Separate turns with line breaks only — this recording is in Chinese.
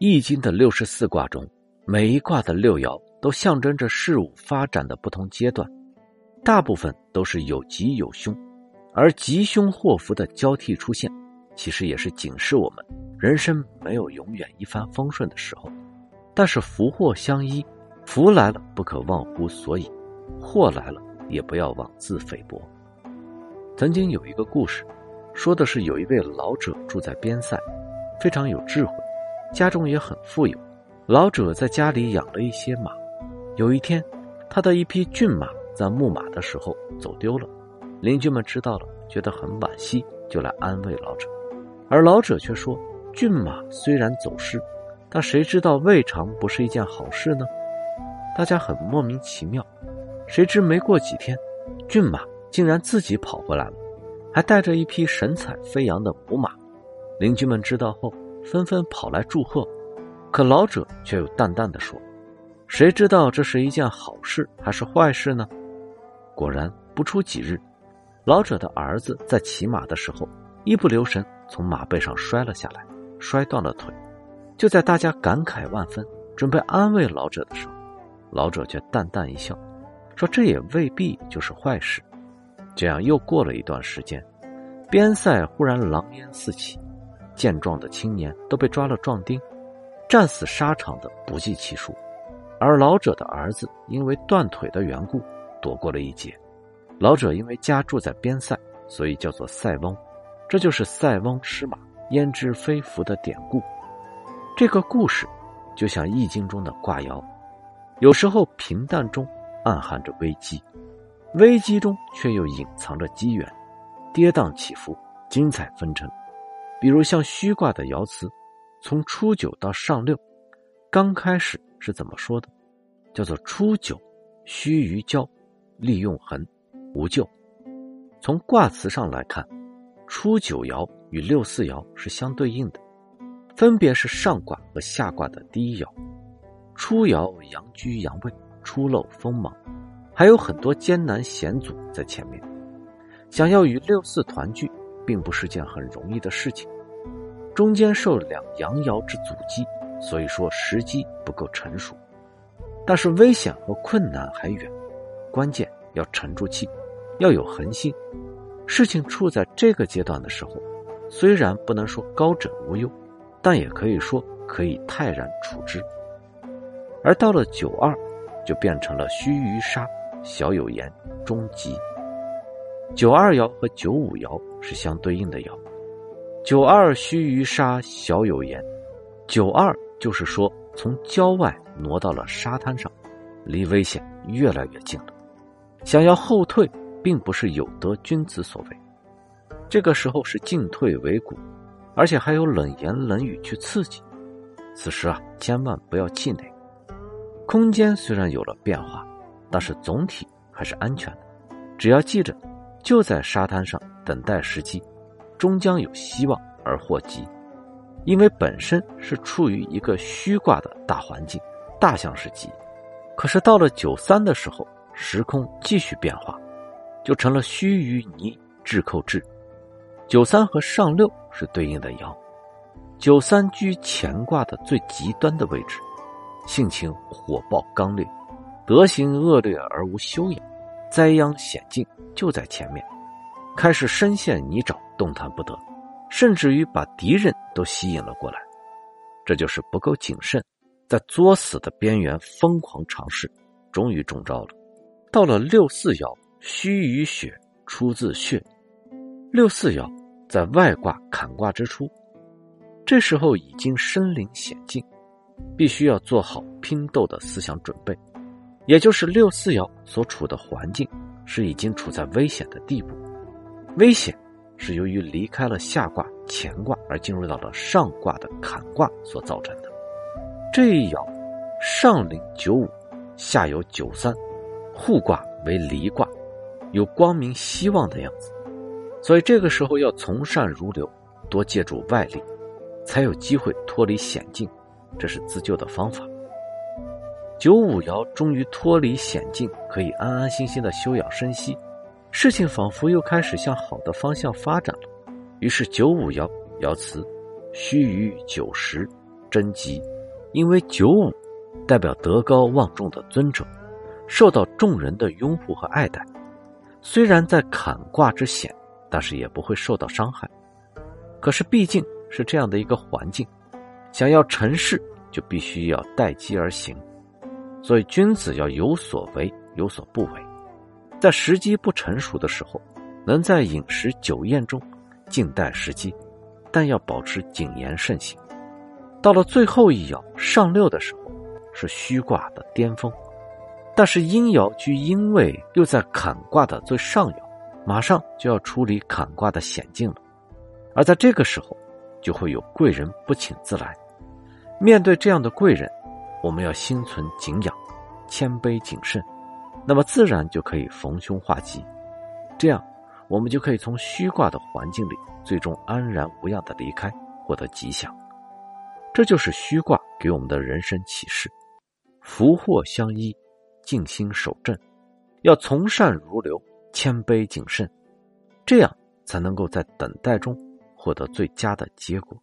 易经的六十四卦中，每一卦的六爻都象征着事物发展的不同阶段，大部分都是有吉有凶，而吉凶祸福的交替出现，其实也是警示我们，人生没有永远一帆风顺的时候。但是福祸相依，福来了不可忘乎所以，祸来了也不要妄自菲薄。曾经有一个故事，说的是有一位老者住在边塞，非常有智慧。家中也很富有，老者在家里养了一些马。有一天，他的一匹骏马在牧马的时候走丢了，邻居们知道了，觉得很惋惜，就来安慰老者。而老者却说：“骏马虽然走失，但谁知道未尝不是一件好事呢？”大家很莫名其妙。谁知没过几天，骏马竟然自己跑回来了，还带着一匹神采飞扬的母马。邻居们知道后。纷纷跑来祝贺，可老者却又淡淡的说：“谁知道这是一件好事还是坏事呢？”果然，不出几日，老者的儿子在骑马的时候一不留神从马背上摔了下来，摔断了腿。就在大家感慨万分，准备安慰老者的时候，老者却淡淡一笑，说：“这也未必就是坏事。”这样又过了一段时间，边塞忽然狼烟四起。健壮的青年都被抓了壮丁，战死沙场的不计其数，而老者的儿子因为断腿的缘故躲过了一劫。老者因为家住在边塞，所以叫做塞翁，这就是“塞翁失马，焉知非福”的典故。这个故事就像《易经》中的卦爻，有时候平淡中暗含着危机，危机中却又隐藏着机缘，跌宕起伏，精彩纷呈。比如像虚卦的爻辞，从初九到上六，刚开始是怎么说的？叫做初九，虚于交，利用痕，无咎。从卦辞上来看，初九爻与六四爻是相对应的，分别是上卦和下卦的第一爻。初爻阳居阳位，初露锋芒，还有很多艰难险阻在前面，想要与六四团聚。并不是件很容易的事情，中间受两阳爻之阻击，所以说时机不够成熟。但是危险和困难还远，关键要沉住气，要有恒心。事情处在这个阶段的时候，虽然不能说高枕无忧，但也可以说可以泰然处之。而到了九二，就变成了须臾杀，小有言，终吉。九二爻和九五爻是相对应的爻，九二须臾沙小有言，九二就是说从郊外挪到了沙滩上，离危险越来越近了，想要后退并不是有德君子所为，这个时候是进退维谷，而且还有冷言冷语去刺激，此时啊千万不要气馁，空间虽然有了变化，但是总体还是安全的，只要记着。就在沙滩上等待时机，终将有希望而获吉，因为本身是处于一个虚卦的大环境，大象是吉。可是到了九三的时候，时空继续变化，就成了虚与泥至寇至。九三和上六是对应的爻，九三居乾卦的最极端的位置，性情火爆刚烈，德行恶劣而无修养。灾殃险境就在前面，开始深陷泥沼，动弹不得，甚至于把敌人都吸引了过来。这就是不够谨慎，在作死的边缘疯狂尝试，终于中招了。到了六四爻，虚与血出自血，六四爻在外卦坎卦之初，这时候已经身临险境，必须要做好拼斗的思想准备。也就是六四爻所处的环境是已经处在危险的地步，危险是由于离开了下卦乾卦而进入到了上卦的坎卦所造成的。这一爻上临九五，下有九三，互卦为离卦，有光明希望的样子，所以这个时候要从善如流，多借助外力，才有机会脱离险境，这是自救的方法。九五爻终于脱离险境，可以安安心心的休养生息，事情仿佛又开始向好的方向发展了。于是九五爻爻辞：“须臾九十，贞吉，因为九五代表德高望重的尊者，受到众人的拥护和爱戴。虽然在坎卦之险，但是也不会受到伤害。可是毕竟是这样的一个环境，想要成事，就必须要待机而行。所以君子要有所为，有所不为。在时机不成熟的时候，能在饮食酒宴中静待时机，但要保持谨言慎行。到了最后一爻上六的时候，是虚卦的巅峰，但是阴爻居阴位，又在坎卦的最上爻，马上就要处理坎卦的险境了。而在这个时候，就会有贵人不请自来。面对这样的贵人，我们要心存敬仰，谦卑谨慎，那么自然就可以逢凶化吉。这样，我们就可以从虚卦的环境里，最终安然无恙的离开，获得吉祥。这就是虚卦给我们的人生启示：福祸相依，静心守正，要从善如流，谦卑谨慎，这样才能够在等待中获得最佳的结果。